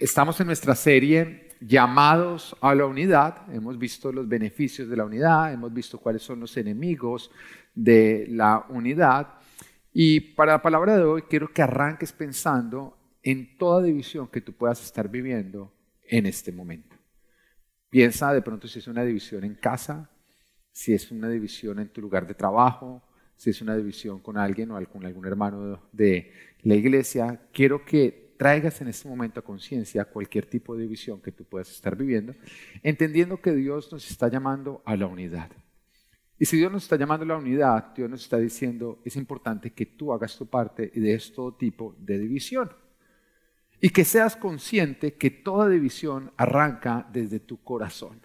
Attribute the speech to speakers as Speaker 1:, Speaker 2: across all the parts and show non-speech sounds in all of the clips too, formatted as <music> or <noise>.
Speaker 1: estamos en nuestra serie llamados a la unidad. Hemos visto los beneficios de la unidad, hemos visto cuáles son los enemigos de la unidad. Y para la palabra de hoy quiero que arranques pensando en toda división que tú puedas estar viviendo en este momento. Piensa de pronto si es una división en casa, si es una división en tu lugar de trabajo, si es una división con alguien o con algún hermano de la iglesia. Quiero que traigas en este momento a conciencia cualquier tipo de división que tú puedas estar viviendo, entendiendo que Dios nos está llamando a la unidad. Y si Dios nos está llamando a la unidad, Dios nos está diciendo, es importante que tú hagas tu parte y des todo tipo de división. Y que seas consciente que toda división arranca desde tu corazón,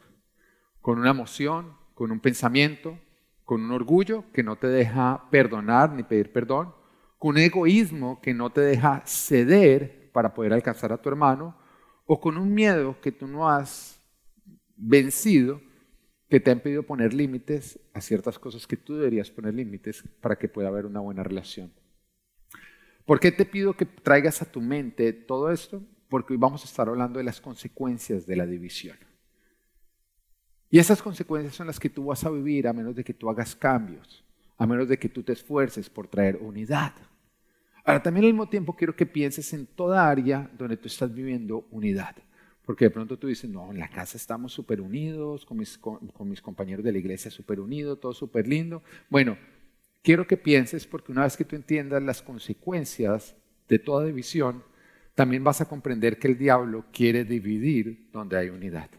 Speaker 1: con una emoción, con un pensamiento, con un orgullo que no te deja perdonar ni pedir perdón, con un egoísmo que no te deja ceder para poder alcanzar a tu hermano, o con un miedo que tú no has vencido, que te han pedido poner límites a ciertas cosas que tú deberías poner límites para que pueda haber una buena relación. ¿Por qué te pido que traigas a tu mente todo esto? Porque hoy vamos a estar hablando de las consecuencias de la división. Y esas consecuencias son las que tú vas a vivir a menos de que tú hagas cambios, a menos de que tú te esfuerces por traer unidad. Ahora, también al mismo tiempo quiero que pienses en toda área donde tú estás viviendo unidad. Porque de pronto tú dices, no, en la casa estamos súper unidos, con mis, compañeros de la iglesia súper unidos, todo súper lindo. Bueno, quiero que pienses, porque una vez que tú entiendas las consecuencias de toda división, también vas a comprender que el diablo quiere dividir donde hay unidad,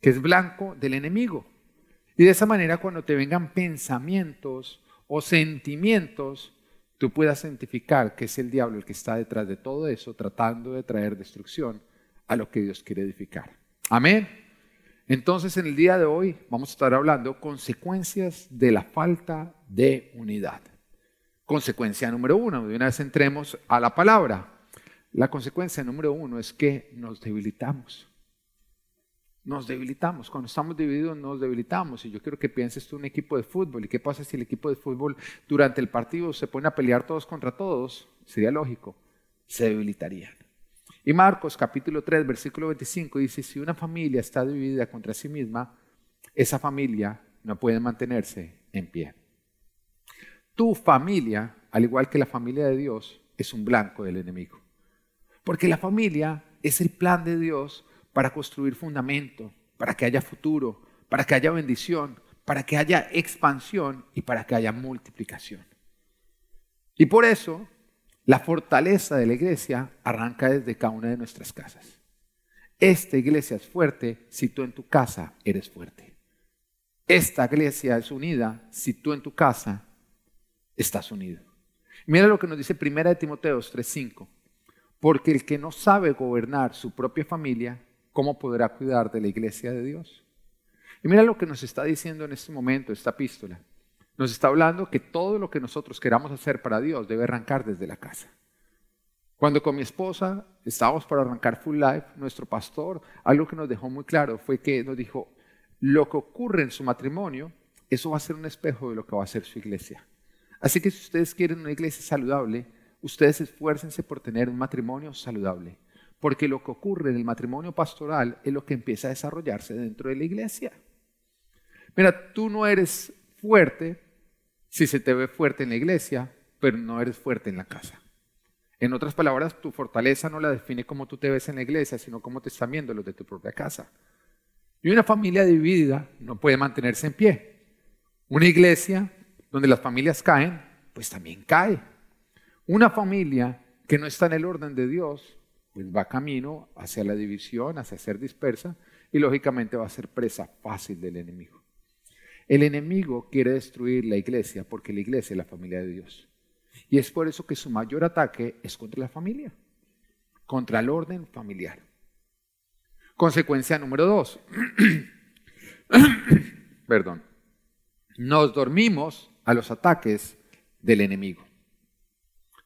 Speaker 1: que es blanco del enemigo. Y de esa manera, cuando te vengan pensamientos o sentimientos tú puedas identificar que es el diablo el que está detrás de todo eso, tratando de traer destrucción a lo que Dios quiere edificar. Amén. Entonces, en el día de hoy vamos a estar hablando consecuencias de la falta de unidad. Consecuencia número uno, de una vez entremos a la palabra. La consecuencia número uno es que nos debilitamos nos debilitamos. Cuando estamos divididos nos debilitamos. Y yo quiero que pienses tú un equipo de fútbol. ¿Y qué pasa si el equipo de fútbol durante el partido se pone a pelear todos contra todos? Sería lógico. Se debilitarían. Y Marcos capítulo 3, versículo 25 dice, si una familia está dividida contra sí misma, esa familia no puede mantenerse en pie. Tu familia, al igual que la familia de Dios, es un blanco del enemigo. Porque la familia es el plan de Dios para construir fundamento, para que haya futuro, para que haya bendición, para que haya expansión y para que haya multiplicación. Y por eso la fortaleza de la iglesia arranca desde cada una de nuestras casas. Esta iglesia es fuerte si tú en tu casa eres fuerte. Esta iglesia es unida si tú en tu casa estás unido. Mira lo que nos dice 1 Timoteos 3:5. Porque el que no sabe gobernar su propia familia ¿cómo podrá cuidar de la iglesia de Dios? Y mira lo que nos está diciendo en este momento esta epístola. Nos está hablando que todo lo que nosotros queramos hacer para Dios debe arrancar desde la casa. Cuando con mi esposa estábamos para arrancar Full Life, nuestro pastor, algo que nos dejó muy claro fue que nos dijo, lo que ocurre en su matrimonio, eso va a ser un espejo de lo que va a ser su iglesia. Así que si ustedes quieren una iglesia saludable, ustedes esfuércense por tener un matrimonio saludable. Porque lo que ocurre en el matrimonio pastoral es lo que empieza a desarrollarse dentro de la iglesia. Mira, tú no eres fuerte si se te ve fuerte en la iglesia, pero no eres fuerte en la casa. En otras palabras, tu fortaleza no la define como tú te ves en la iglesia, sino cómo te están viendo los de tu propia casa. Y una familia dividida no puede mantenerse en pie. Una iglesia donde las familias caen, pues también cae. Una familia que no está en el orden de Dios, pues va camino hacia la división, hacia ser dispersa y lógicamente va a ser presa fácil del enemigo. El enemigo quiere destruir la iglesia porque la iglesia es la familia de Dios. Y es por eso que su mayor ataque es contra la familia, contra el orden familiar. Consecuencia número dos. <clears throat> Perdón. Nos dormimos a los ataques del enemigo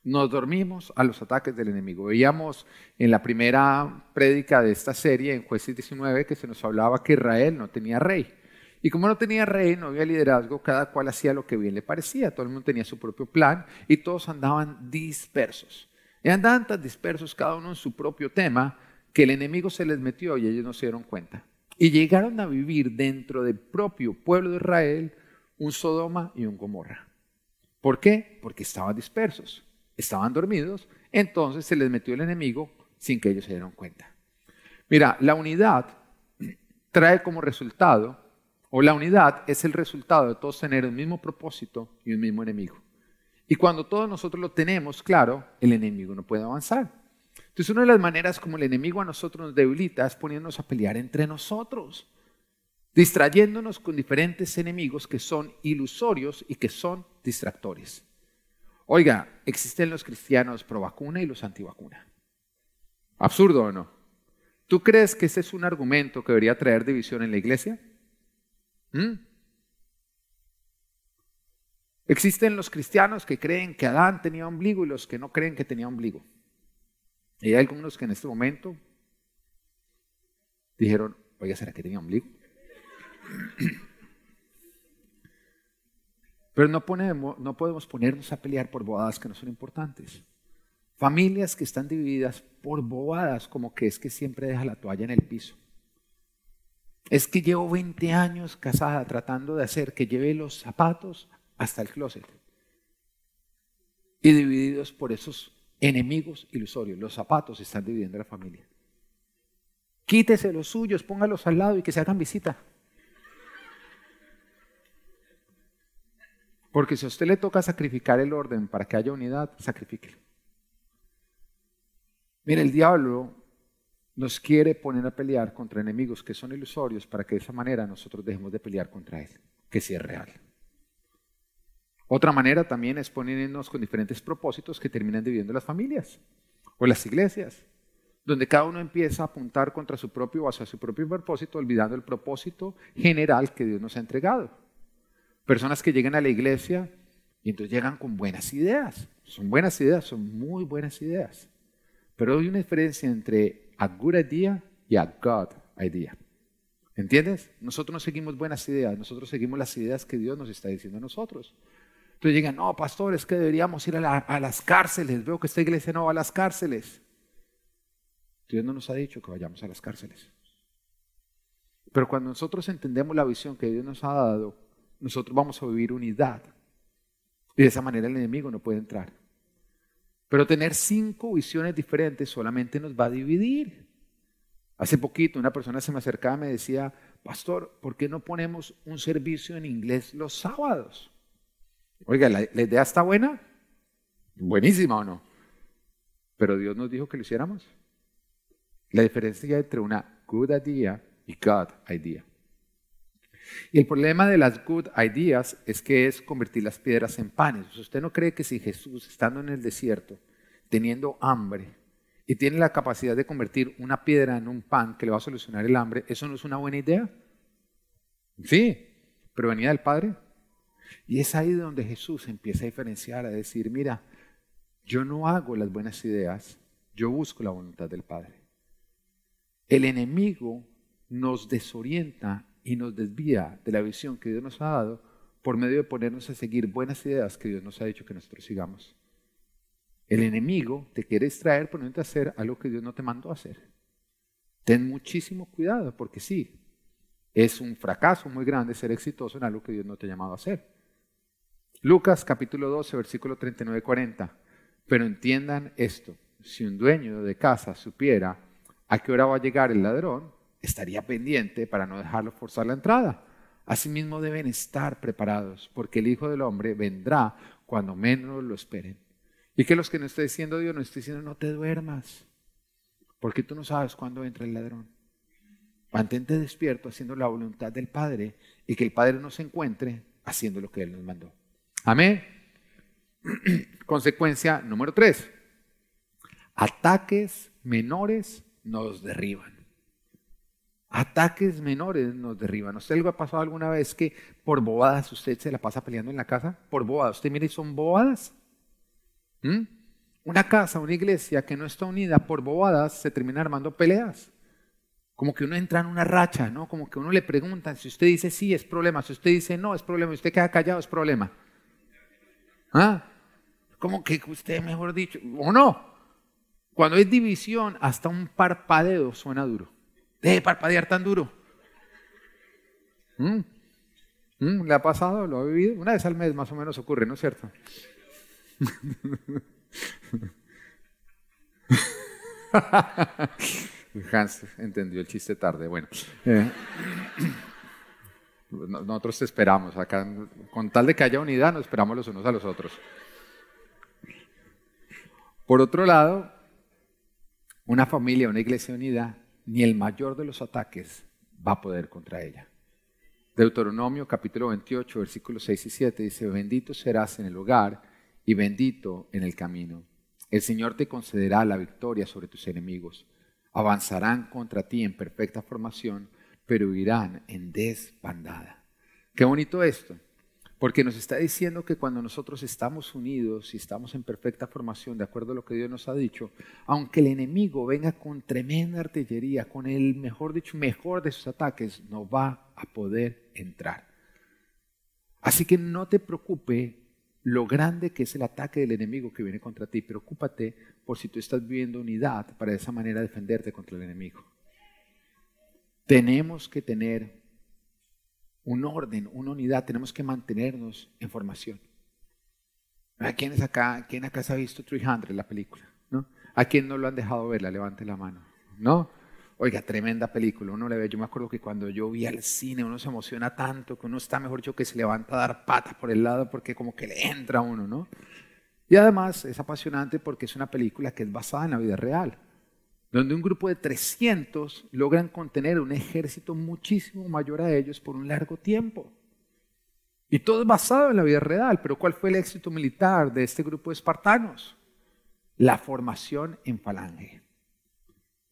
Speaker 1: nos dormimos a los ataques del enemigo. Veíamos en la primera prédica de esta serie, en jueces 19, que se nos hablaba que Israel no tenía rey. Y como no tenía rey, no había liderazgo, cada cual hacía lo que bien le parecía. Todo el mundo tenía su propio plan y todos andaban dispersos. Y andaban tan dispersos cada uno en su propio tema que el enemigo se les metió y ellos no se dieron cuenta. Y llegaron a vivir dentro del propio pueblo de Israel un Sodoma y un Gomorra. ¿Por qué? Porque estaban dispersos, estaban dormidos, entonces se les metió el enemigo sin que ellos se dieran cuenta. Mira, la unidad trae como resultado, o la unidad es el resultado de todos tener el mismo propósito y un mismo enemigo. Y cuando todos nosotros lo tenemos claro, el enemigo no puede avanzar. Entonces, una de las maneras como el enemigo a nosotros nos debilita es poniéndonos a pelear entre nosotros, distrayéndonos con diferentes enemigos que son ilusorios y que son distractores. Oiga, existen los cristianos pro vacuna y los antivacuna. ¿Absurdo o no? ¿Tú crees que ese es un argumento que debería traer división en la iglesia? ¿Mm? Existen los cristianos que creen que Adán tenía ombligo y los que no creen que tenía ombligo. Y hay algunos que en este momento dijeron, oiga, ¿será que tenía ombligo? <clears throat> Pero no, ponemos, no podemos ponernos a pelear por bobadas que no son importantes. Familias que están divididas por bobadas, como que es que siempre deja la toalla en el piso. Es que llevo 20 años casada tratando de hacer que lleve los zapatos hasta el closet. Y divididos por esos enemigos ilusorios. Los zapatos están dividiendo la familia. Quítese los suyos, póngalos al lado y que se hagan visita. Porque si a usted le toca sacrificar el orden para que haya unidad, sacrifíquelo. Mire, el diablo nos quiere poner a pelear contra enemigos que son ilusorios para que de esa manera nosotros dejemos de pelear contra él, que sí es real. Otra manera también es ponernos con diferentes propósitos que terminan dividiendo las familias o las iglesias, donde cada uno empieza a apuntar contra su propio o hacia su propio propósito, olvidando el propósito general que Dios nos ha entregado. Personas que llegan a la iglesia y entonces llegan con buenas ideas. Son buenas ideas, son muy buenas ideas. Pero hay una diferencia entre a good idea y a God idea. ¿Entiendes? Nosotros no seguimos buenas ideas, nosotros seguimos las ideas que Dios nos está diciendo a nosotros. Entonces llegan, no, pastor, es que deberíamos ir a, las cárceles. Veo que esta iglesia no va a las cárceles. Dios no nos ha dicho que vayamos a las cárceles. Pero cuando nosotros entendemos la visión que Dios nos ha dado, nosotros vamos a vivir unidad. Y de esa manera el enemigo no puede entrar. Pero tener cinco visiones diferentes solamente nos va a dividir. Hace poquito una persona se me acercaba y me decía, pastor, ¿por qué no ponemos un servicio en inglés los sábados? Oiga, ¿la, idea está buena? Buenísima o no. Pero Dios nos dijo que lo hiciéramos. La diferencia entre una good idea y God idea. Y el problema de las good ideas es que es convertir las piedras en panes. ¿Usted no cree que si Jesús, estando en el desierto, teniendo hambre, y tiene la capacidad de convertir una piedra en un pan que le va a solucionar el hambre, eso no es una buena idea? Sí, pero venía del Padre. Y es ahí donde Jesús empieza a diferenciar, a decir, mira, yo no hago las buenas ideas, yo busco la voluntad del Padre. El enemigo nos desorienta y nos desvía de la visión que Dios nos ha dado por medio de ponernos a seguir buenas ideas que Dios nos ha dicho que nosotros sigamos. El enemigo te quiere extraer poniéndote a hacer algo que Dios no te mandó a hacer. Ten muchísimo cuidado porque sí, es un fracaso muy grande ser exitoso en algo que Dios no te ha llamado a hacer. Lucas capítulo 12, versículo 39 y 40. Pero entiendan esto, si un dueño de casa supiera a qué hora va a llegar el ladrón, estaría pendiente para no dejarlo forzar la entrada. Asimismo deben estar preparados, porque el Hijo del Hombre vendrá cuando menos lo esperen. Y que los que no esté diciendo Dios, no esté diciendo no te duermas, porque tú no sabes cuándo entra el ladrón. Mantente despierto haciendo la voluntad del Padre y que el Padre nos encuentre haciendo lo que Él nos mandó. Amén. <clears throat> Consecuencia número tres. Ataques menores nos derriban. Ataques menores nos derriban. ¿Usted le ha pasado alguna vez que por bobadas usted se la pasa peleando en la casa? Por bobadas. Usted mire, son bobadas. ¿Mm? Una casa, una iglesia que no está unida por bobadas se termina armando peleas. Como que uno entra en una racha, ¿no? Como que uno le pregunta, si usted dice sí es problema, si usted dice no es problema, y usted queda callado es problema. ¿Ah? Como que usted, mejor dicho, o no. Cuando hay división, hasta un parpadeo suena duro. Deje de parpadear tan duro. ¿Mm? ¿Mm? ¿Le ha pasado? ¿Lo ha vivido? Una vez al mes más o menos ocurre, ¿no es cierto? <laughs> Hans entendió el chiste tarde. Bueno, eh, nosotros esperamos acá, con tal de que haya unidad, nos esperamos los unos a los otros. Por otro lado, una familia, una iglesia unida, ni el mayor de los ataques va a poder contra ella. Deuteronomio capítulo 28, versículos 6 y 7 dice, bendito serás en el hogar y bendito en el camino. El Señor te concederá la victoria sobre tus enemigos. Avanzarán contra ti en perfecta formación, pero irán en desbandada. Qué bonito esto, porque nos está diciendo que cuando nosotros estamos unidos y estamos en perfecta formación, de acuerdo a lo que Dios nos ha dicho, aunque el enemigo venga con tremenda artillería, con el mejor dicho, mejor de sus ataques, no va a poder entrar. Así que no te preocupe lo grande que es el ataque del enemigo que viene contra ti. Preocúpate por si tú estás viviendo unidad para de esa manera defenderte contra el enemigo. Tenemos que tener un orden, una unidad, tenemos que mantenernos en formación. ¿A quién, es acá, quién acá se ha visto 300, la película? ¿No? ¿A quién no lo han dejado verla? Levante la mano. ¿No? Oiga, tremenda película, uno le ve, yo me acuerdo que cuando yo vi al cine uno se emociona tanto que uno está mejor yo que se levanta a dar patas por el lado porque como que le entra a uno, ¿no? Y además es apasionante porque es una película que es basada en la vida real, donde un grupo de 300 logran contener un ejército muchísimo mayor a ellos por un largo tiempo. Y todo es basado en la vida real, pero ¿cuál fue el éxito militar de este grupo de espartanos? La formación en falange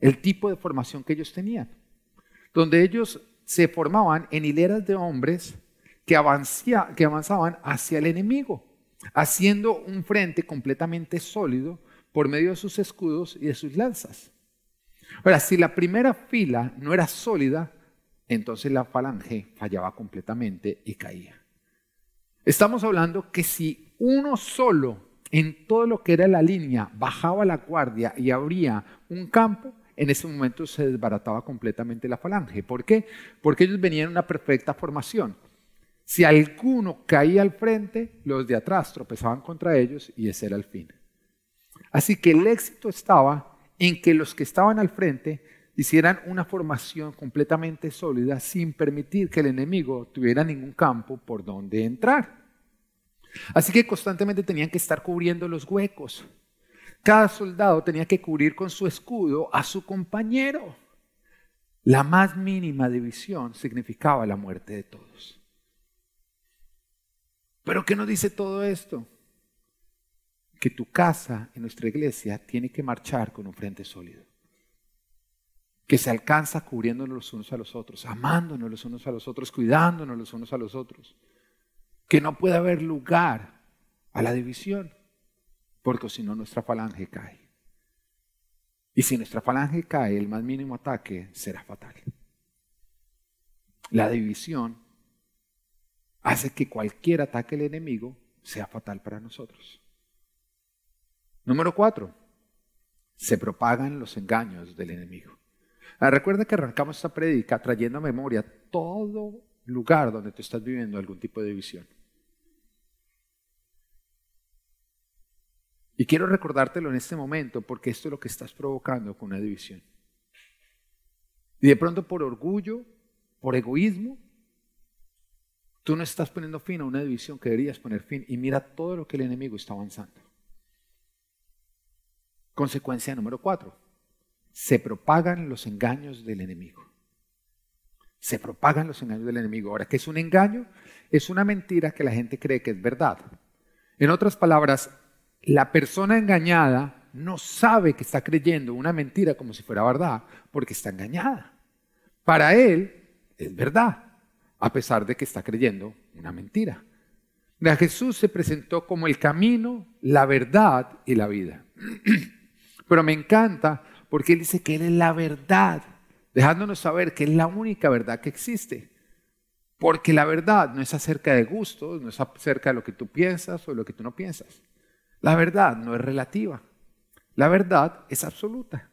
Speaker 1: el tipo de formación que ellos tenían, donde ellos se formaban en hileras de hombres que, que avanzaban hacia el enemigo, haciendo un frente completamente sólido por medio de sus escudos y de sus lanzas. Ahora, si la primera fila no era sólida, entonces la falange fallaba completamente y caía. Estamos hablando que si uno solo en todo lo que era la línea bajaba la guardia y abría un campo, en ese momento se desbarataba completamente la falange. ¿Por qué? Porque ellos venían en una perfecta formación. Si alguno caía al frente, los de atrás tropezaban contra ellos y ese era el fin. Así que el éxito estaba en que los que estaban al frente hicieran una formación completamente sólida sin permitir que el enemigo tuviera ningún campo por donde entrar. Así que constantemente tenían que estar cubriendo los huecos. Cada soldado tenía que cubrir con su escudo a su compañero. La más mínima división significaba la muerte de todos. Pero ¿qué nos dice todo esto? Que tu casa en nuestra iglesia tiene que marchar con un frente sólido. Que se alcanza cubriéndonos los unos a los otros, amándonos los unos a los otros, cuidándonos los unos a los otros. Que no puede haber lugar a la división porque si no nuestra falange cae. Y si nuestra falange cae, el más mínimo ataque será fatal. La división hace que cualquier ataque del enemigo sea fatal para nosotros. Número cuatro, se propagan los engaños del enemigo. Ah, recuerda que arrancamos esta prédica trayendo a memoria todo lugar donde tú estás viviendo algún tipo de división. Y quiero recordártelo en este momento porque esto es lo que estás provocando con una división. Y de pronto por orgullo, por egoísmo, tú no estás poniendo fin a una división que deberías poner fin y mira todo lo que el enemigo está avanzando. Consecuencia número cuatro. Se propagan los engaños del enemigo. Se propagan los engaños del enemigo. Ahora, ¿qué es un engaño? Es una mentira que la gente cree que es verdad. En otras palabras, la persona engañada no sabe que está creyendo una mentira como si fuera verdad, porque está engañada. Para él es verdad, a pesar de que está creyendo una mentira. Jesús se presentó como el camino, la verdad y la vida. <clears throat> Pero me encanta porque él dice que él es la verdad, dejándonos saber que es la única verdad que existe. Porque la verdad no es acerca de gustos, no es acerca de lo que tú piensas o lo que tú no piensas. La verdad no es relativa. La verdad es absoluta.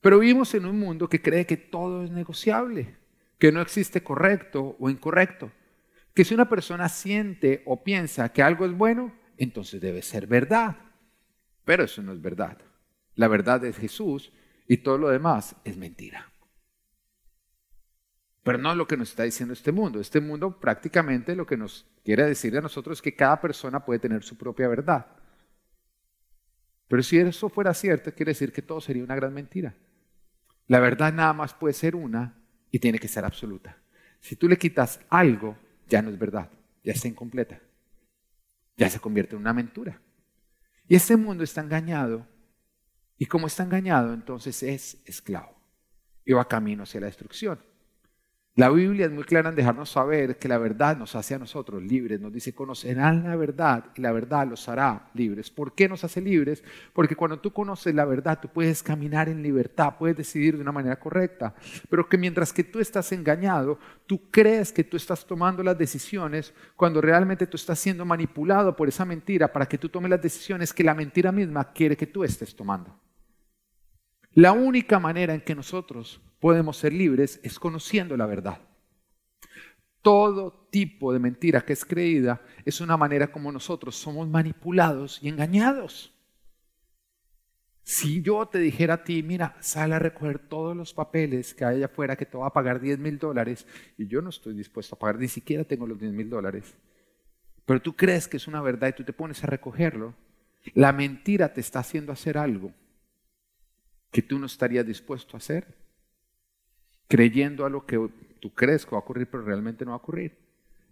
Speaker 1: Pero vivimos en un mundo que cree que todo es negociable, que no existe correcto o incorrecto, que si una persona siente o piensa que algo es bueno, entonces debe ser verdad. Pero eso no es verdad. La verdad es Jesús y todo lo demás es mentira. Pero no es lo que nos está diciendo este mundo. Este mundo prácticamente lo que nos quiere decir a nosotros es que cada persona puede tener su propia verdad. Pero si eso fuera cierto, quiere decir que todo sería una gran mentira. La verdad nada más puede ser una y tiene que ser absoluta. Si tú le quitas algo, ya no es verdad, ya está incompleta, ya se convierte en una mentira. Y este mundo está engañado y como está engañado, entonces es esclavo y va camino hacia la destrucción. La Biblia es muy clara en dejarnos saber que la verdad nos hace a nosotros libres. Nos dice, conocerán la verdad y la verdad los hará libres. ¿Por qué nos hace libres? Porque cuando tú conoces la verdad, tú puedes caminar en libertad, puedes decidir de una manera correcta. Pero que mientras que tú estás engañado, tú crees que tú estás tomando las decisiones cuando realmente tú estás siendo manipulado por esa mentira para que tú tomes las decisiones que la mentira misma quiere que tú estés tomando. La única manera en que nosotros podemos ser libres es conociendo la verdad. Todo tipo de mentira que es creída es una manera como nosotros somos manipulados y engañados. Si yo te dijera a ti, mira, sal a recoger todos los papeles que hay allá afuera que te va a pagar 10 mil dólares, y yo no estoy dispuesto a pagar, ni siquiera tengo los 10 mil dólares, pero tú crees que es una verdad y tú te pones a recogerlo, la mentira te está haciendo hacer algo que tú no estarías dispuesto a hacer creyendo a lo que tú crees que va a ocurrir, pero realmente no va a ocurrir.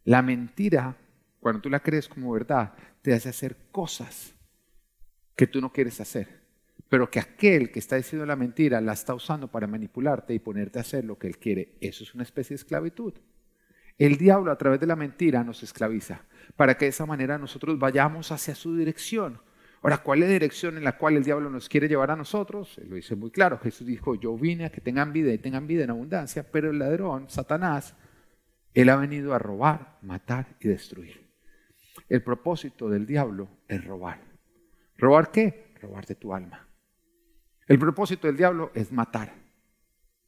Speaker 1: La mentira, cuando tú la crees como verdad, te hace hacer cosas que tú no quieres hacer, pero que aquel que está diciendo la mentira la está usando para manipularte y ponerte a hacer lo que él quiere. Eso es una especie de esclavitud. El diablo a través de la mentira nos esclaviza, para que de esa manera nosotros vayamos hacia su dirección. Ahora, ¿cuál es la dirección en la cual el diablo nos quiere llevar a nosotros? Él lo dice muy claro. Jesús dijo, yo vine a que tengan vida y tengan vida en abundancia, pero el ladrón, Satanás, él ha venido a robar, matar y destruir. El propósito del diablo es robar. ¿Robar qué? Robarte tu alma. El propósito del diablo es matar.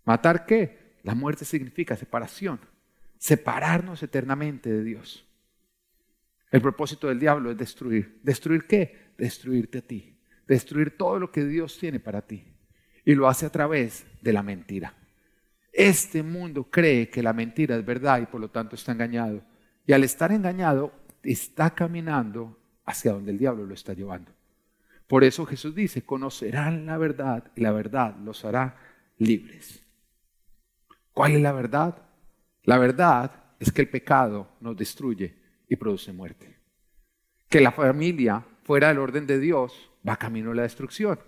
Speaker 1: ¿Matar qué? La muerte significa separación, separarnos eternamente de Dios. El propósito del diablo es destruir. ¿Destruir qué? Destruirte a ti, destruir todo lo que Dios tiene para ti. Y lo hace a través de la mentira. Este mundo cree que la mentira es verdad y por lo tanto está engañado. Y al estar engañado, está caminando hacia donde el diablo lo está llevando. Por eso Jesús dice, conocerán la verdad y la verdad los hará libres. ¿Cuál es la verdad? La verdad es que el pecado nos destruye y produce muerte. Que la familia fuera del orden de Dios, va camino a la destrucción.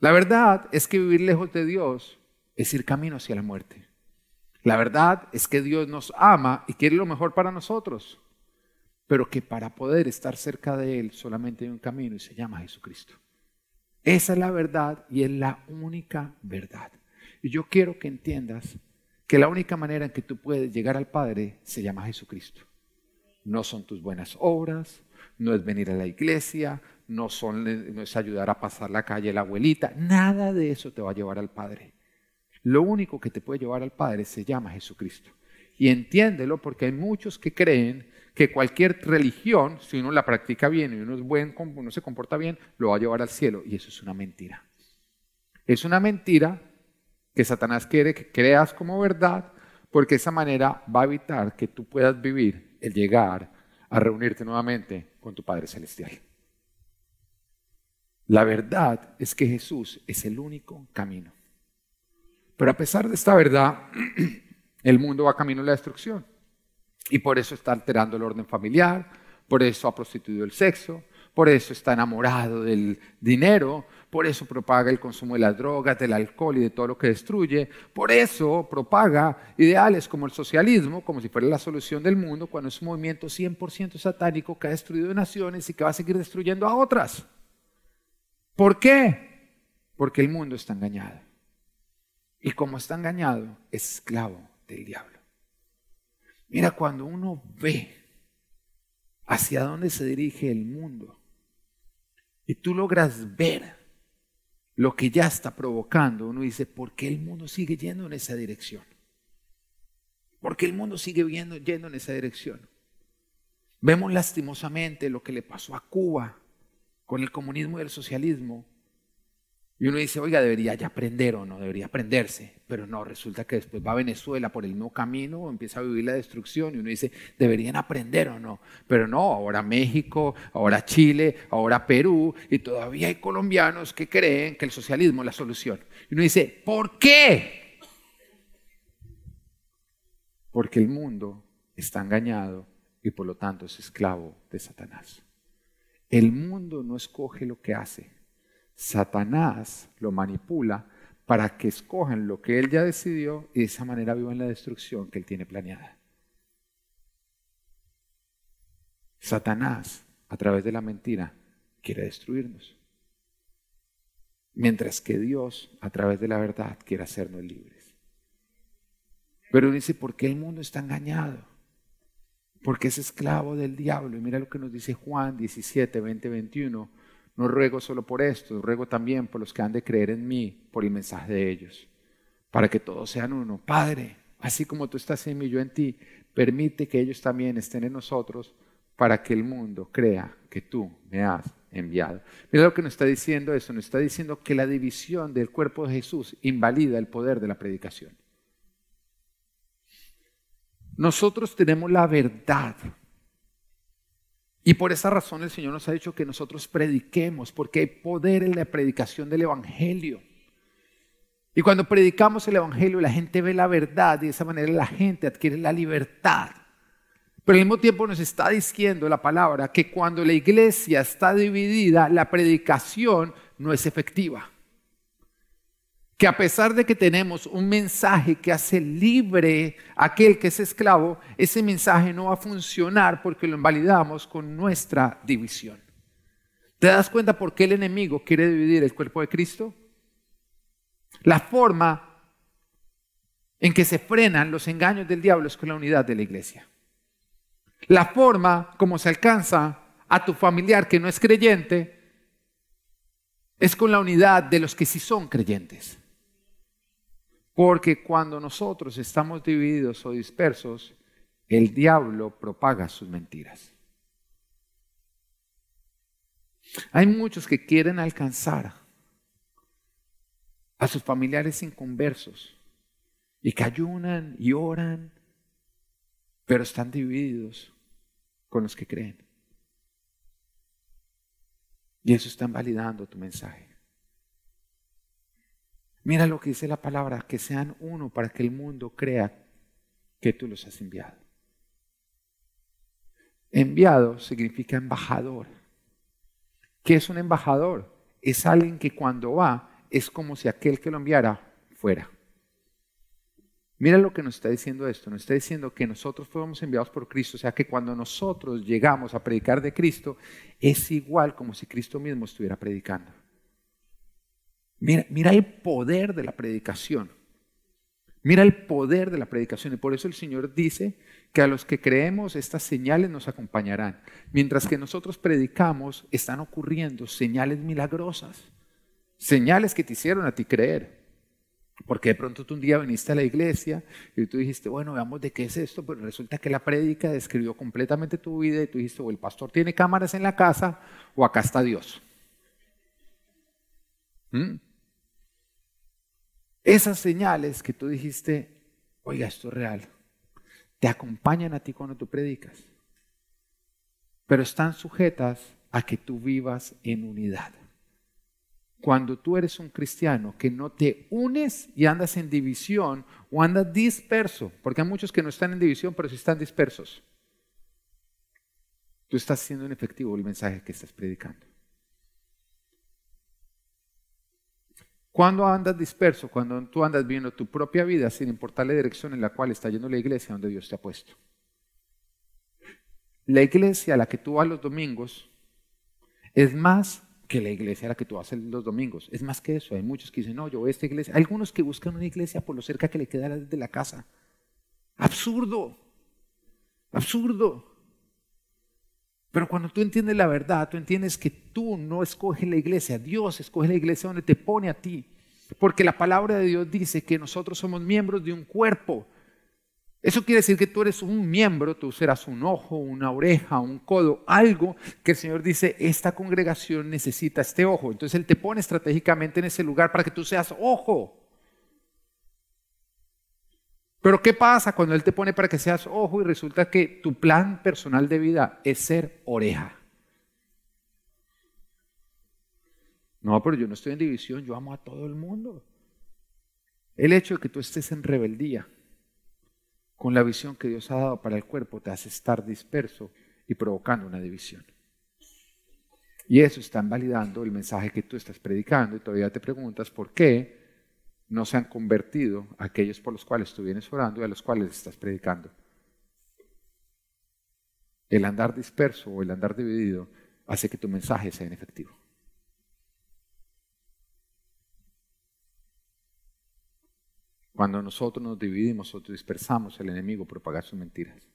Speaker 1: La verdad es que vivir lejos de Dios es ir camino hacia la muerte. La verdad es que Dios nos ama y quiere lo mejor para nosotros, pero que para poder estar cerca de Él solamente hay un camino y se llama Jesucristo. Esa es la verdad y es la única verdad. Y yo quiero que entiendas que la única manera en que tú puedes llegar al Padre se llama Jesucristo. No son tus buenas obras, no es venir a la iglesia, no, son, no es ayudar a pasar la calle la abuelita, nada de eso te va a llevar al Padre. Lo único que te puede llevar al Padre se llama Jesucristo. Y entiéndelo porque hay muchos que creen que cualquier religión, si uno la practica bien y uno, es buen, uno se comporta bien, lo va a llevar al cielo. Y eso es una mentira. Es una mentira que Satanás quiere que creas como verdad, porque esa manera va a evitar que tú puedas vivir el llegar a reunirte nuevamente con tu Padre Celestial. La verdad es que Jesús es el único camino. Pero a pesar de esta verdad, <clears throat> el mundo va camino a la destrucción. Y por eso está alterando el orden familiar, por eso ha prostituido el sexo, por eso está enamorado del dinero, por eso propaga el consumo de las drogas, del alcohol y de todo lo que destruye, por eso propaga ideales como el socialismo, como si fuera la solución del mundo, cuando es un movimiento 100% satánico que ha destruido naciones y que va a seguir destruyendo a otras. ¿Por qué? Porque el mundo está engañado. Y como está engañado, es esclavo del diablo. Mira, cuando uno ve hacia dónde se dirige el mundo, y tú logras ver lo que ya está provocando, uno dice, ¿por qué el mundo sigue yendo en esa dirección? ¿Por qué el mundo sigue yendo, yendo en esa dirección? Vemos lastimosamente lo que le pasó a Cuba con el comunismo y el socialismo. Y uno dice, oiga, debería ya aprender o no, debería aprenderse. Pero no, resulta que después va a Venezuela por el mismo camino, empieza a vivir la destrucción y uno dice, deberían aprender o no. Pero no, ahora México, ahora Chile, ahora Perú, y todavía hay colombianos que creen que el socialismo es la solución. Y uno dice, ¿por qué? Porque el mundo está engañado y por lo tanto es esclavo de Satanás. El mundo no escoge lo que hace. Satanás lo manipula para que escojan lo que él ya decidió y de esa manera vivan la destrucción que él tiene planeada. Satanás, a través de la mentira, quiere destruirnos. Mientras que Dios, a través de la verdad, quiere hacernos libres. Pero dice, ¿por qué el mundo está engañado? porque es esclavo del diablo. Y mira lo que nos dice Juan 17, 20, 21. No ruego solo por esto, ruego también por los que han de creer en mí, por el mensaje de ellos, para que todos sean uno. Padre, así como tú estás en mí, yo en ti, permite que ellos también estén en nosotros, para que el mundo crea que tú me has enviado. Mira lo que nos está diciendo eso, nos está diciendo que la división del cuerpo de Jesús invalida el poder de la predicación. Nosotros tenemos la verdad. Y por esa razón el Señor nos ha dicho que nosotros prediquemos, porque hay poder en la predicación del Evangelio. Y cuando predicamos el Evangelio, la gente ve la verdad y de esa manera la gente adquiere la libertad. Pero al mismo tiempo nos está diciendo la palabra que cuando la iglesia está dividida, la predicación no es efectiva que a pesar de que tenemos un mensaje que hace libre a aquel que es esclavo, ese mensaje no va a funcionar porque lo invalidamos con nuestra división. ¿Te das cuenta por qué el enemigo quiere dividir el cuerpo de Cristo? La forma en que se frenan los engaños del diablo es con la unidad de la iglesia. La forma como se alcanza a tu familiar que no es creyente es con la unidad de los que sí son creyentes. Porque cuando nosotros estamos divididos o dispersos, el diablo propaga sus mentiras. Hay muchos que quieren alcanzar a sus familiares inconversos y que ayunan y oran, pero están divididos con los que creen. Y eso está invalidando tu mensaje. Mira lo que dice la palabra, que sean uno para que el mundo crea que tú los has enviado. Enviado significa embajador. ¿Qué es un embajador? Es alguien que cuando va es como si aquel que lo enviara fuera. Mira lo que nos está diciendo esto. Nos está diciendo que nosotros fuimos enviados por Cristo. O sea que cuando nosotros llegamos a predicar de Cristo, es igual como si Cristo mismo estuviera predicando. Mira, el poder de la predicación. Mira el poder de la predicación. Y por eso el Señor dice que a los que creemos estas señales nos acompañarán. Mientras que nosotros predicamos, están ocurriendo señales milagrosas. Señales que te hicieron a ti creer. Porque de pronto tú un día viniste a la iglesia y tú dijiste, bueno, veamos de qué es esto, pero resulta que la prédica describió completamente tu vida y tú dijiste, o el pastor tiene cámaras en la casa o acá está Dios. ¿Mm? Esas señales que tú dijiste, oiga, esto es real, te acompañan a ti cuando tú predicas, pero están sujetas a que tú vivas en unidad. Cuando tú eres un cristiano que no te unes y andas en división o andas disperso, porque hay muchos que no están en división, pero sí están dispersos, tú estás siendo inefectivo el mensaje que estás predicando. Cuando andas disperso, cuando tú andas viendo tu propia vida sin importar la dirección en la cual está yendo la iglesia donde Dios te ha puesto. La iglesia a la que tú vas los domingos es más que la iglesia a la que tú vas los domingos. Es más que eso. Hay muchos que dicen, no, yo voy a esta iglesia. Algunos que buscan una iglesia por lo cerca que le queda desde la casa. Absurdo. Absurdo. Pero cuando tú entiendes la verdad, tú entiendes que tú no escoges la iglesia, Dios escoge la iglesia donde te pone a ti. Porque la palabra de Dios dice que nosotros somos miembros de un cuerpo. Eso quiere decir que tú eres un miembro, tú serás un ojo, una oreja, un codo, algo que el Señor dice, esta congregación necesita este ojo. Entonces Él te pone estratégicamente en ese lugar para que tú seas ojo. Pero ¿qué pasa cuando Él te pone para que seas ojo y resulta que tu plan personal de vida es ser oreja? No, pero yo no estoy en división, yo amo a todo el mundo. El hecho de que tú estés en rebeldía con la visión que Dios ha dado para el cuerpo te hace estar disperso y provocando una división. Y eso está invalidando el mensaje que tú estás predicando y todavía te preguntas por qué no se han convertido aquellos por los cuales tú vienes orando y a los cuales estás predicando. El andar disperso o el andar dividido hace que tu mensaje sea inefectivo. Cuando nosotros nos dividimos o dispersamos, el enemigo propaga sus mentiras.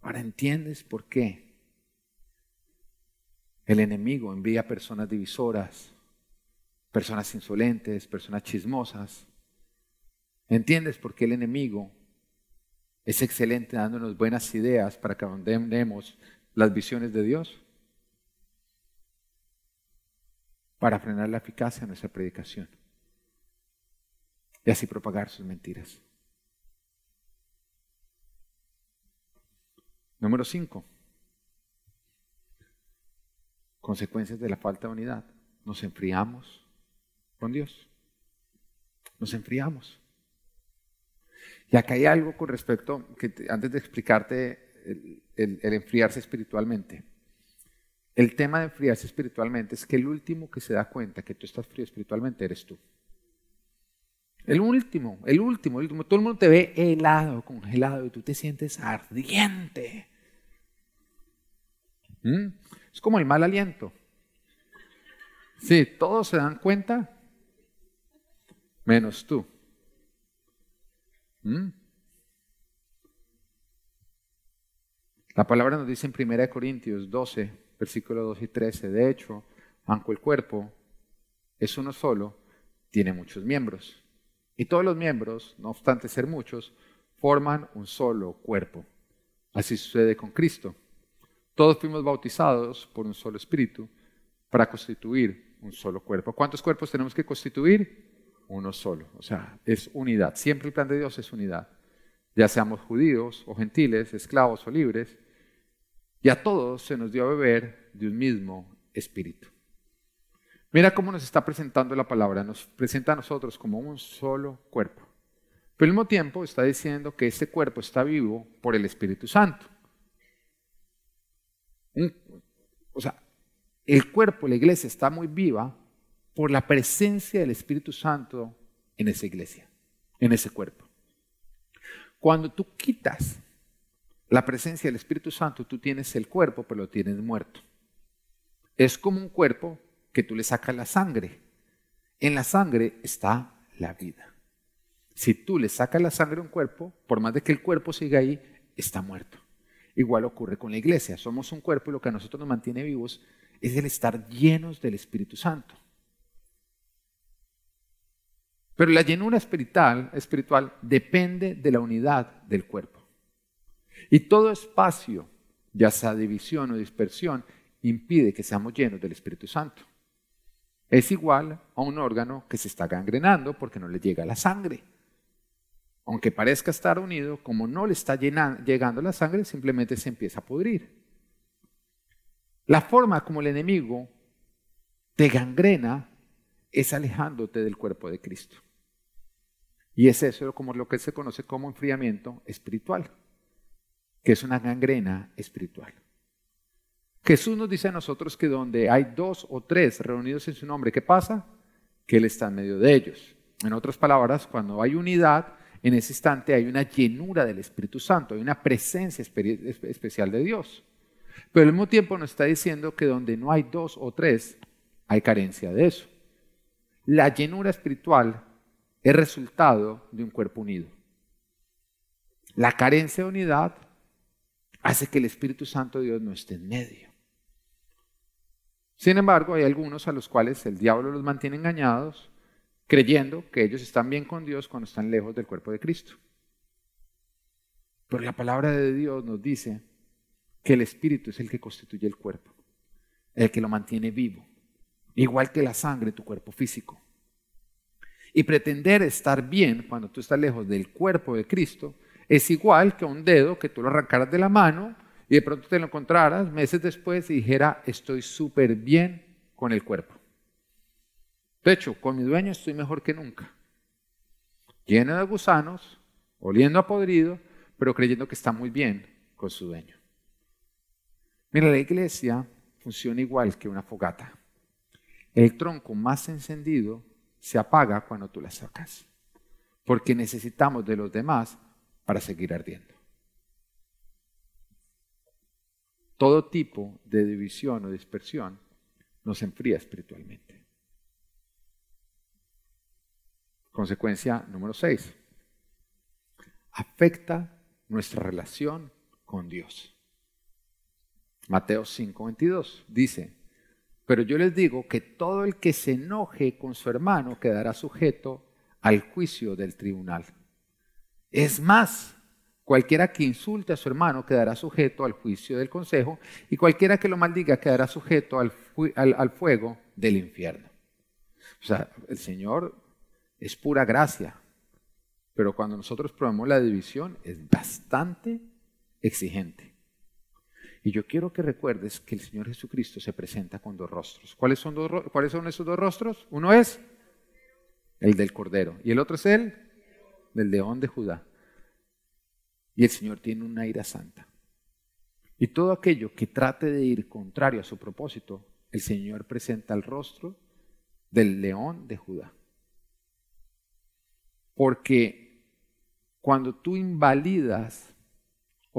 Speaker 1: Ahora entiendes por qué el enemigo envía personas divisoras, personas insolentes, personas chismosas. ¿Entiendes por qué el enemigo es excelente dándonos buenas ideas para que abandonemos las visiones de Dios? Para frenar la eficacia de nuestra predicación y así propagar sus mentiras. Número 5. Consecuencias de la falta de unidad. Nos enfriamos con Dios. Nos enfriamos. Y acá hay algo con respecto, que antes de explicarte el, enfriarse espiritualmente. El tema de enfriarse espiritualmente es que el último que se da cuenta que tú estás frío espiritualmente eres tú. El último, el último, el último. Todo el mundo te ve helado, congelado y tú te sientes ardiente. ¿Mm? Es como el mal aliento. Sí, todos se dan cuenta menos tú. ¿Mm? La palabra nos dice en 1 Corintios 12, versículos 2 y 13, de hecho, aunque el cuerpo es uno solo, tiene muchos miembros. Y todos los miembros, no obstante ser muchos, forman un solo cuerpo. Así sucede con Cristo. Todos fuimos bautizados por un solo espíritu para constituir un solo cuerpo. ¿Cuántos cuerpos tenemos que constituir? Uno solo. O sea, es unidad. Siempre el plan de Dios es unidad. Ya seamos judíos o gentiles, esclavos o libres, y a todos se nos dio a beber de un mismo espíritu. Mira cómo nos está presentando la palabra. Nos presenta a nosotros como un solo cuerpo. Pero al mismo tiempo está diciendo que este cuerpo está vivo por el Espíritu Santo. o sea, el cuerpo, la iglesia está muy viva por la presencia del Espíritu Santo en esa iglesia, en ese cuerpo. Cuando tú quitas la presencia del Espíritu Santo, tú tienes el cuerpo, pero lo tienes muerto. Es como un cuerpo que tú le sacas la sangre. En la sangre está la vida. Si tú le sacas la sangre a un cuerpo, por más de que el cuerpo siga ahí, está muerto. Igual ocurre con la iglesia. Somos un cuerpo y lo que a nosotros nos mantiene vivos es el estar llenos del Espíritu Santo. Pero la llenura espiritual, depende de la unidad del cuerpo. Y todo espacio, ya sea división o dispersión, impide que seamos llenos del Espíritu Santo. Es igual a un órgano que se está gangrenando porque no le llega la sangre. Aunque parezca estar unido, como no le está llegando la sangre, simplemente se empieza a pudrir. La forma como el enemigo te gangrena es alejándote del cuerpo de Cristo. Y es eso como lo que se conoce como enfriamiento espiritual, que es una gangrena espiritual. Jesús nos dice a nosotros que donde hay dos o tres reunidos en su nombre, ¿qué pasa? Que Él está en medio de ellos. En otras palabras, cuando hay unidad, en ese instante hay una llenura del Espíritu Santo, hay una presencia especial de Dios. Pero al mismo tiempo nos está diciendo que donde no hay dos o tres, hay carencia de eso. La llenura espiritual es resultado de un cuerpo unido. La carencia de unidad hace que el Espíritu Santo de Dios no esté en medio. Sin embargo, hay algunos a los cuales el diablo los mantiene engañados, creyendo que ellos están bien con Dios cuando están lejos del cuerpo de Cristo. Pero la palabra de Dios nos dice que el Espíritu es el que constituye el cuerpo, el que lo mantiene vivo, igual que la sangre, tu cuerpo físico. Y pretender estar bien cuando tú estás lejos del cuerpo de Cristo es igual que un dedo que tú lo arrancaras de la mano y de pronto te lo encontraras meses después y dijera, estoy súper bien con el cuerpo. De hecho, con mi dueño estoy mejor que nunca. Lleno de gusanos, oliendo a podrido, pero creyendo que está muy bien con su dueño. Mira, la iglesia funciona igual que una fogata. El tronco más encendido se apaga cuando tú la sacas, porque necesitamos de los demás para seguir ardiendo. Todo tipo de división o dispersión nos enfría espiritualmente. Consecuencia número 6. Afecta nuestra relación con Dios. Mateo 5:22 dice, pero yo les digo que todo el que se enoje con su hermano quedará sujeto al juicio del tribunal. Es más, cualquiera que insulte a su hermano quedará sujeto al juicio del consejo y cualquiera que lo maldiga quedará sujeto al, fuego del infierno. O sea, el Señor es pura gracia, pero cuando nosotros probamos la división es bastante exigente. Y yo quiero que recuerdes que el Señor Jesucristo se presenta con dos rostros. ¿Cuáles son, ¿Cuáles son esos dos rostros? Uno es el del Cordero y el otro es el del león de Judá. Y el Señor tiene una ira santa. Y todo aquello que trate de ir contrario a su propósito, el Señor presenta el rostro del león de Judá. Porque cuando tú invalidas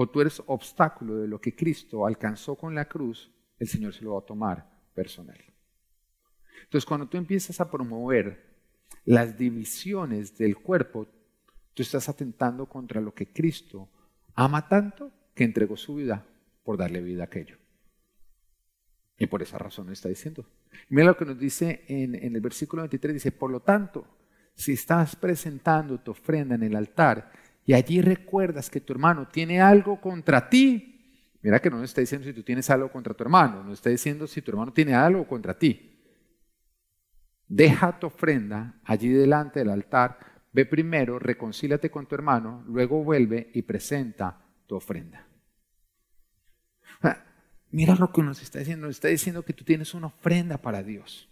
Speaker 1: o tú eres obstáculo de lo que Cristo alcanzó con la cruz, el Señor se lo va a tomar personal. Entonces, cuando tú empiezas a promover las divisiones del cuerpo, tú estás atentando contra lo que Cristo ama tanto que entregó su vida por darle vida a aquello. Y por esa razón está diciendo. Mira lo que nos dice en, en el versículo 23, dice, por lo tanto, si estás presentando tu ofrenda en el altar y allí recuerdas que tu hermano tiene algo contra ti, mira que no está diciendo si tú tienes algo contra tu hermano, no está diciendo si tu hermano tiene algo contra ti. Deja tu ofrenda allí delante del altar, ve primero, reconcílate con tu hermano, luego vuelve y presenta tu ofrenda. Mira lo que nos está diciendo, nos está diciendo que tú tienes una ofrenda para Dios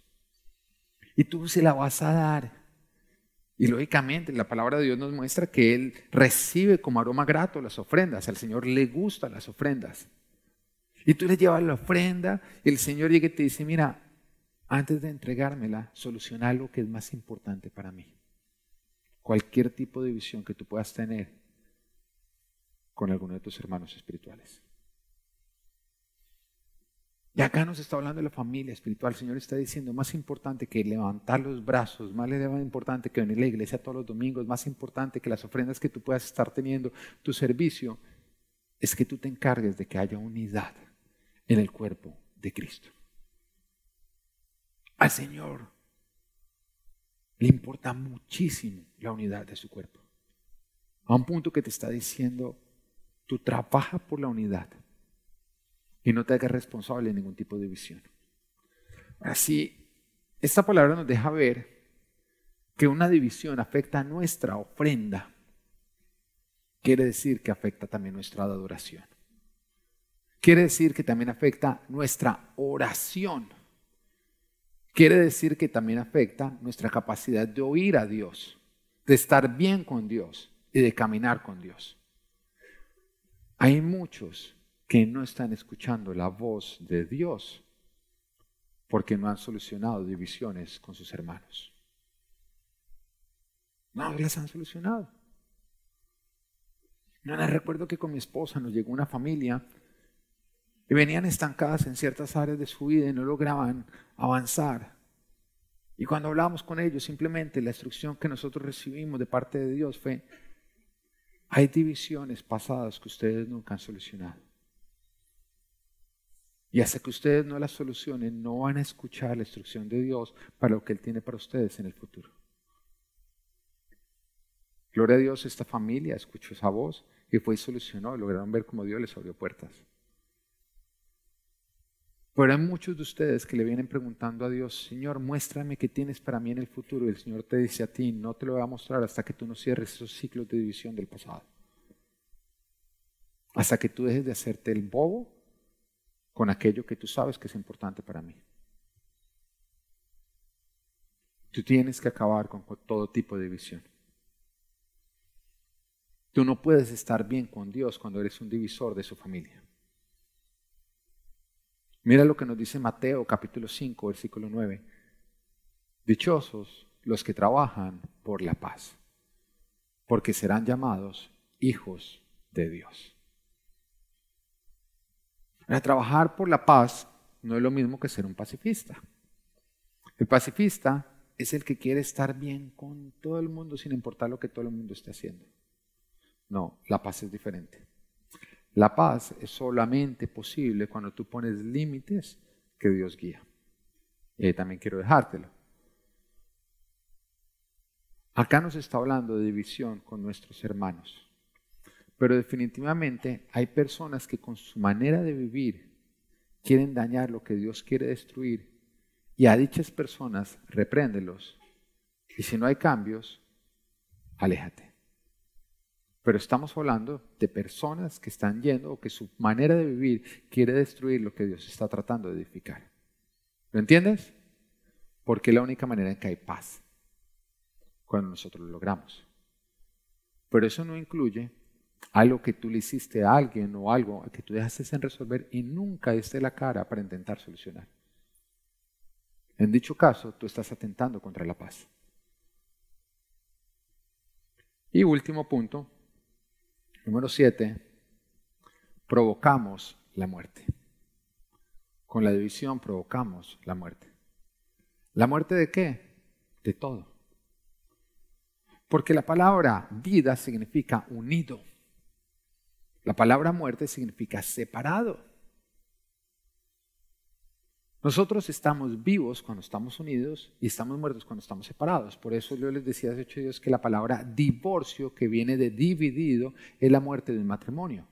Speaker 1: y tú se la vas a dar y lógicamente la palabra de Dios nos muestra que Él recibe como aroma grato las ofrendas. Al Señor le gustan las ofrendas. Y tú le llevas la ofrenda y el Señor llega y te dice, mira, antes de entregármela, soluciona algo que es más importante para mí. Cualquier tipo de visión que tú puedas tener con alguno de tus hermanos espirituales. Y acá nos está hablando de la familia espiritual. El Señor está diciendo, más importante que levantar los brazos, más importante que venir a la iglesia todos los domingos, más importante que las ofrendas que tú puedas estar teniendo, tu servicio, es que tú te encargues de que haya unidad en el cuerpo de Cristo. Al Señor le importa muchísimo la unidad de su cuerpo. A un punto que te está diciendo, tú trabaja por la unidad y no te hagas responsable de ningún tipo de visión. Así, esta palabra nos deja ver que una división afecta a nuestra ofrenda. Quiere decir que afecta también nuestra adoración. Quiere decir que también afecta nuestra oración. Quiere decir que también afecta nuestra capacidad de oír a Dios, de estar bien con Dios y de caminar con Dios. Hay muchos que no están escuchando la voz de Dios porque no han solucionado divisiones con sus hermanos. No las han solucionado. No les recuerdo que con mi esposa nos llegó una familia y venían estancadas en ciertas áreas de su vida y no lograban avanzar. Y cuando hablamos con ellos, simplemente la instrucción que nosotros recibimos de parte de Dios fue, hay divisiones pasadas que ustedes nunca han solucionado. Y hasta que ustedes no la solucionen, no van a escuchar la instrucción de Dios para lo que Él tiene para ustedes en el futuro. Gloria a Dios, esta familia escuchó esa voz y fue y solucionó. Lograron ver cómo Dios les abrió puertas. Pero hay muchos de ustedes que le vienen preguntando a Dios, Señor, muéstrame qué tienes para mí en el futuro. Y el Señor te dice a ti, no te lo voy a mostrar hasta que tú no cierres esos ciclos de división del pasado. Hasta que tú dejes de hacerte el bobo con aquello que tú sabes que es importante para mí. Tú tienes que acabar con todo tipo de división. Tú no puedes estar bien con Dios cuando eres un divisor de su familia. Mira lo que nos dice Mateo capítulo 5, versículo 9. Dichosos los que trabajan por la paz, porque serán llamados hijos de Dios. Trabajar por la paz no es lo mismo que ser un pacifista. El pacifista es el que quiere estar bien con todo el mundo sin importar lo que todo el mundo esté haciendo. No, la paz es diferente. La paz es solamente posible cuando tú pones límites que Dios guía. Y también quiero dejártelo. Acá nos está hablando de división con nuestros hermanos. Pero definitivamente hay personas que con su manera de vivir quieren dañar lo que Dios quiere destruir. Y a dichas personas repréndelos. Y si no hay cambios, aléjate. Pero estamos hablando de personas que están yendo o que su manera de vivir quiere destruir lo que Dios está tratando de edificar. ¿Lo entiendes? Porque es la única manera en que hay paz cuando nosotros lo logramos. Pero eso no incluye algo que tú le hiciste a alguien o algo que tú dejaste en resolver y nunca diste la cara para intentar solucionar. En dicho caso, tú estás atentando contra la paz. Y último punto, Número siete, provocamos la muerte. Con la división provocamos la muerte. ¿La muerte de qué? De todo. Porque la palabra vida significa unido. La palabra muerte significa separado. Nosotros estamos vivos cuando estamos unidos y estamos muertos cuando estamos separados. Por eso yo les decía hace ocho días que la palabra divorcio, que viene de dividido, es la muerte del matrimonio.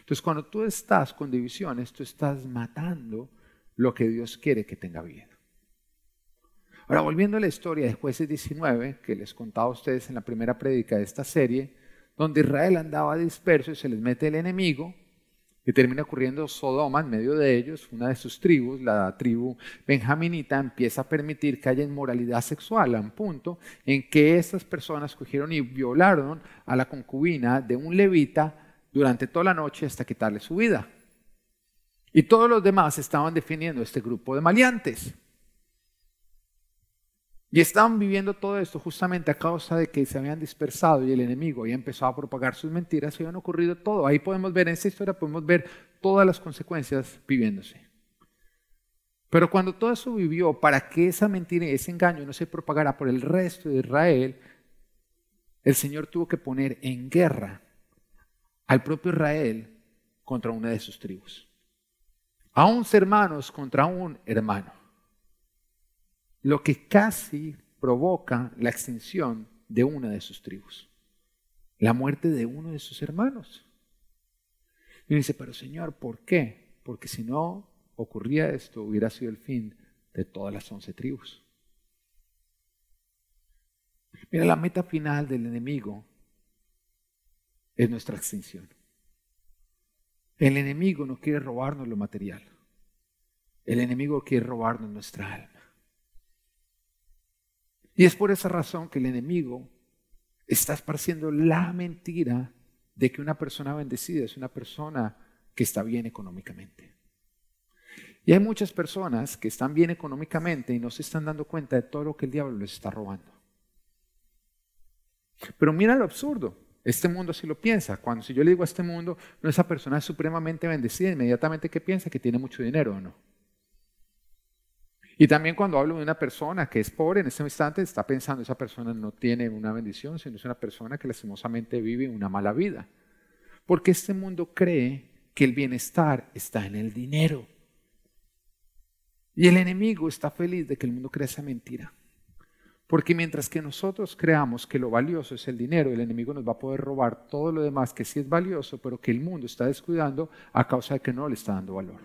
Speaker 1: Entonces, cuando tú estás con divisiones, tú estás matando lo que Dios quiere que tenga vida. Ahora, volviendo a la historia de jueces 19, que les contaba a ustedes en la primera prédica de esta serie, donde Israel andaba disperso y se les mete el enemigo, y termina ocurriendo Sodoma en medio de ellos, una de sus tribus, la tribu benjaminita, empieza a permitir que haya inmoralidad sexual, a un punto en que estas personas cogieron y violaron a la concubina de un levita durante toda la noche hasta quitarle su vida. Y todos los demás estaban defendiendo este grupo de maleantes. Y estaban viviendo todo esto justamente a causa de que se habían dispersado y el enemigo había empezado a propagar sus mentiras y habían ocurrido todo. Ahí podemos ver, en esta historia podemos ver todas las consecuencias viviéndose. Pero cuando todo eso vivió, para que esa mentira y ese engaño no se propagara por el resto de Israel, el Señor tuvo que poner en guerra al propio Israel contra una de sus tribus. A unos hermanos contra un hermano lo que casi provoca la extinción de una de sus tribus, la muerte de uno de sus hermanos. Y dice, pero Señor, ¿por qué? Porque si no ocurría esto, hubiera sido el fin de todas las once tribus. Mira, la meta final del enemigo es nuestra extinción. El enemigo no quiere robarnos lo material. El enemigo quiere robarnos nuestra alma. Y es por esa razón que el enemigo está esparciendo la mentira de que una persona bendecida es una persona que está bien económicamente. Y hay muchas personas que están bien económicamente y no se están dando cuenta de todo lo que el diablo les está robando. Pero mira lo absurdo. Este mundo así lo piensa. Cuando si yo le digo a este mundo, no esa persona es supremamente bendecida, inmediatamente ¿qué piensa? Que tiene mucho dinero o no. Y también cuando hablo de una persona que es pobre en este instante, está pensando esa persona no tiene una bendición, sino es una persona que lastimosamente vive una mala vida. Porque este mundo cree que el bienestar está en el dinero. Y el enemigo está feliz de que el mundo crea esa mentira. Porque mientras que nosotros creamos que lo valioso es el dinero, el enemigo nos va a poder robar todo lo demás que sí es valioso, pero que el mundo está descuidando a causa de que no le está dando valor.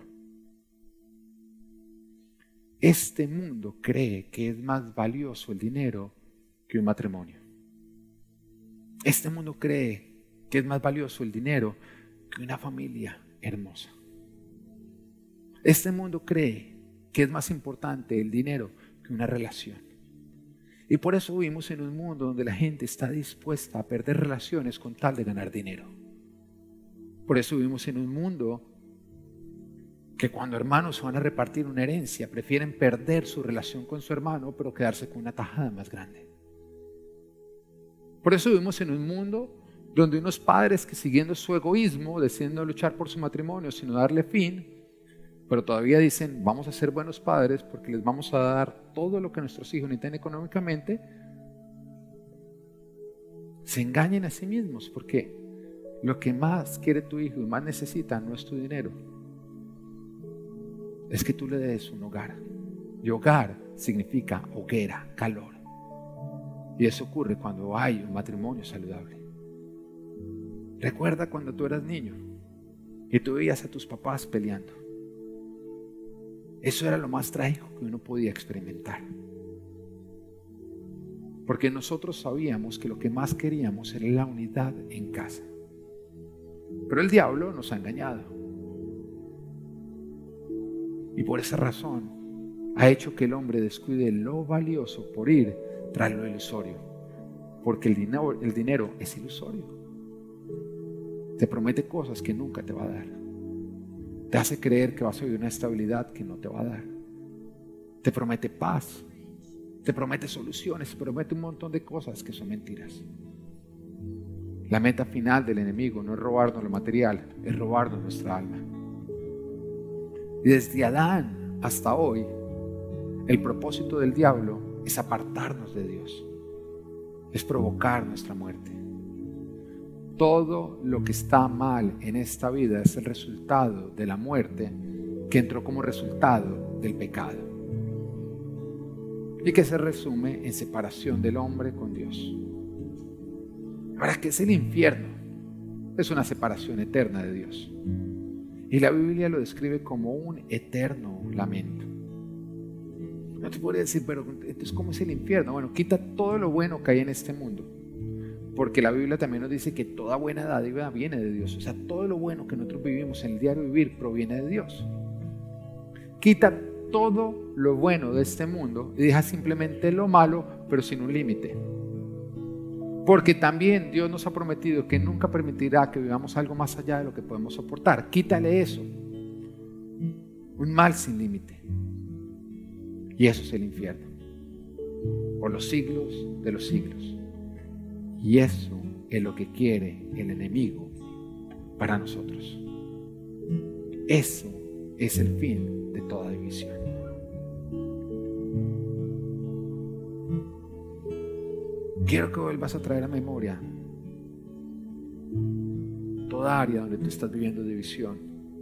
Speaker 1: Este mundo cree que es más valioso el dinero que un matrimonio. Este mundo cree que es más valioso el dinero que una familia hermosa. Este mundo cree que es más importante el dinero que una relación. Y por eso vivimos en un mundo donde la gente está dispuesta a perder relaciones con tal de ganar dinero. Por eso vivimos en un mundo que cuando hermanos van a repartir una herencia prefieren perder su relación con su hermano pero quedarse con una tajada más grande. Por eso vivimos en un mundo donde unos padres que siguiendo su egoísmo deciden no luchar por su matrimonio sino darle fin, pero todavía dicen, vamos a ser buenos padres porque les vamos a dar todo lo que nuestros hijos necesitan económicamente, se engañen a sí mismos porque lo que más quiere tu hijo y más necesita no es tu dinero, es que tú le des un hogar. Y hogar significa hoguera, calor. Y eso ocurre cuando hay un matrimonio saludable. Recuerda cuando tú eras niño y tú veías a tus papás peleando. Eso era lo más trágico que uno podía experimentar. Porque nosotros sabíamos que lo que más queríamos era la unidad en casa. Pero el diablo nos ha engañado. Y por esa razón ha hecho que el hombre descuide lo valioso por ir tras lo ilusorio. Porque el dinero, es ilusorio. Te promete cosas que nunca te va a dar. Te hace creer que vas a vivir una estabilidad que no te va a dar. Te promete paz. Te promete soluciones. Te promete un montón de cosas que son mentiras. La meta final del enemigo no es robarnos lo material, es robarnos nuestra alma. Y desde Adán hasta hoy, el propósito del diablo es apartarnos de Dios, es provocar nuestra muerte. Todo lo que está mal en esta vida es el resultado de la muerte que entró como resultado del pecado. Y que se resume en separación del hombre con Dios. Ahora, ¿qué es el infierno? Es una separación eterna de Dios. Y la Biblia lo describe como un eterno lamento. No te podría decir, pero entonces, ¿cómo es el infierno? Bueno, quita todo lo bueno que hay en este mundo porque la Biblia también nos dice que toda buena dádiva viene de Dios. O sea, todo lo bueno que nosotros vivimos en el diario vivir proviene de Dios. Quita todo lo bueno de este mundo y deja simplemente lo malo, pero sin un límite. Porque también Dios nos ha prometido que nunca permitirá que vivamos algo más allá de lo que podemos soportar. Quítale eso. Un mal sin límite. Y eso es el infierno. Por los siglos de los siglos. Y eso es lo que quiere el enemigo para nosotros. Eso es el fin de toda división. Quiero que vuelvas a traer a memoria toda área donde tú estás viviendo división,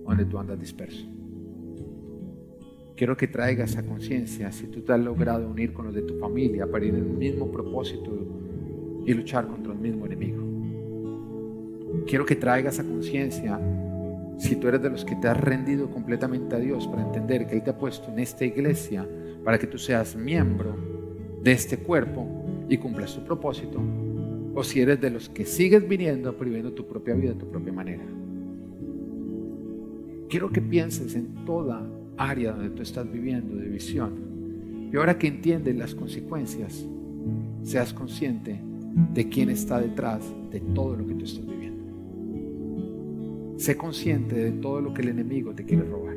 Speaker 1: donde tú andas disperso. Quiero que traigas a conciencia si tú te has logrado unir con los de tu familia para ir en el mismo propósito y luchar contra el mismo enemigo. Quiero que traigas a conciencia si tú eres de los que te has rendido completamente a Dios para entender que Él te ha puesto en esta iglesia para que tú seas miembro de este cuerpo y cumplas su propósito, o si eres de los que sigues viniendo viviendo tu propia vida de tu propia manera. Quiero que pienses en toda área donde tú estás viviendo de visión y ahora que entiendes las consecuencias, seas consciente de quién está detrás de todo lo que tú estás viviendo. Sé consciente de todo lo que el enemigo te quiere robar.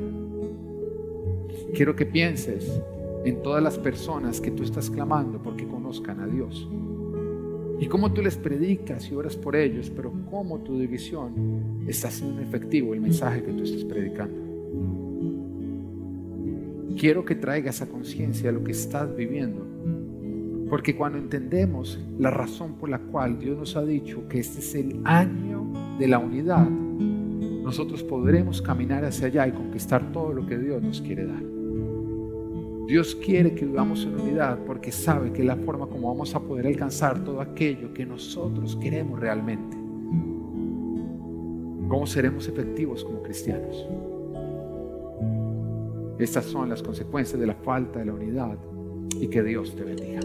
Speaker 1: Quiero que pienses en todas las personas que tú estás clamando porque conozcan a Dios. Y cómo tú les predicas y oras por ellos, pero cómo tu división está haciendo efectivo el mensaje que tú estás predicando. Quiero que traigas a conciencia lo que estás viviendo porque cuando entendemos la razón por la cual Dios nos ha dicho que este es el año de la unidad, nosotros podremos caminar hacia allá y conquistar todo lo que Dios nos quiere dar. Dios quiere que vivamos en unidad porque sabe que es la forma como vamos a poder alcanzar todo aquello que nosotros queremos realmente. ¿Cómo seremos efectivos como cristianos? Estas son las consecuencias de la falta de la unidad y que Dios te bendiga.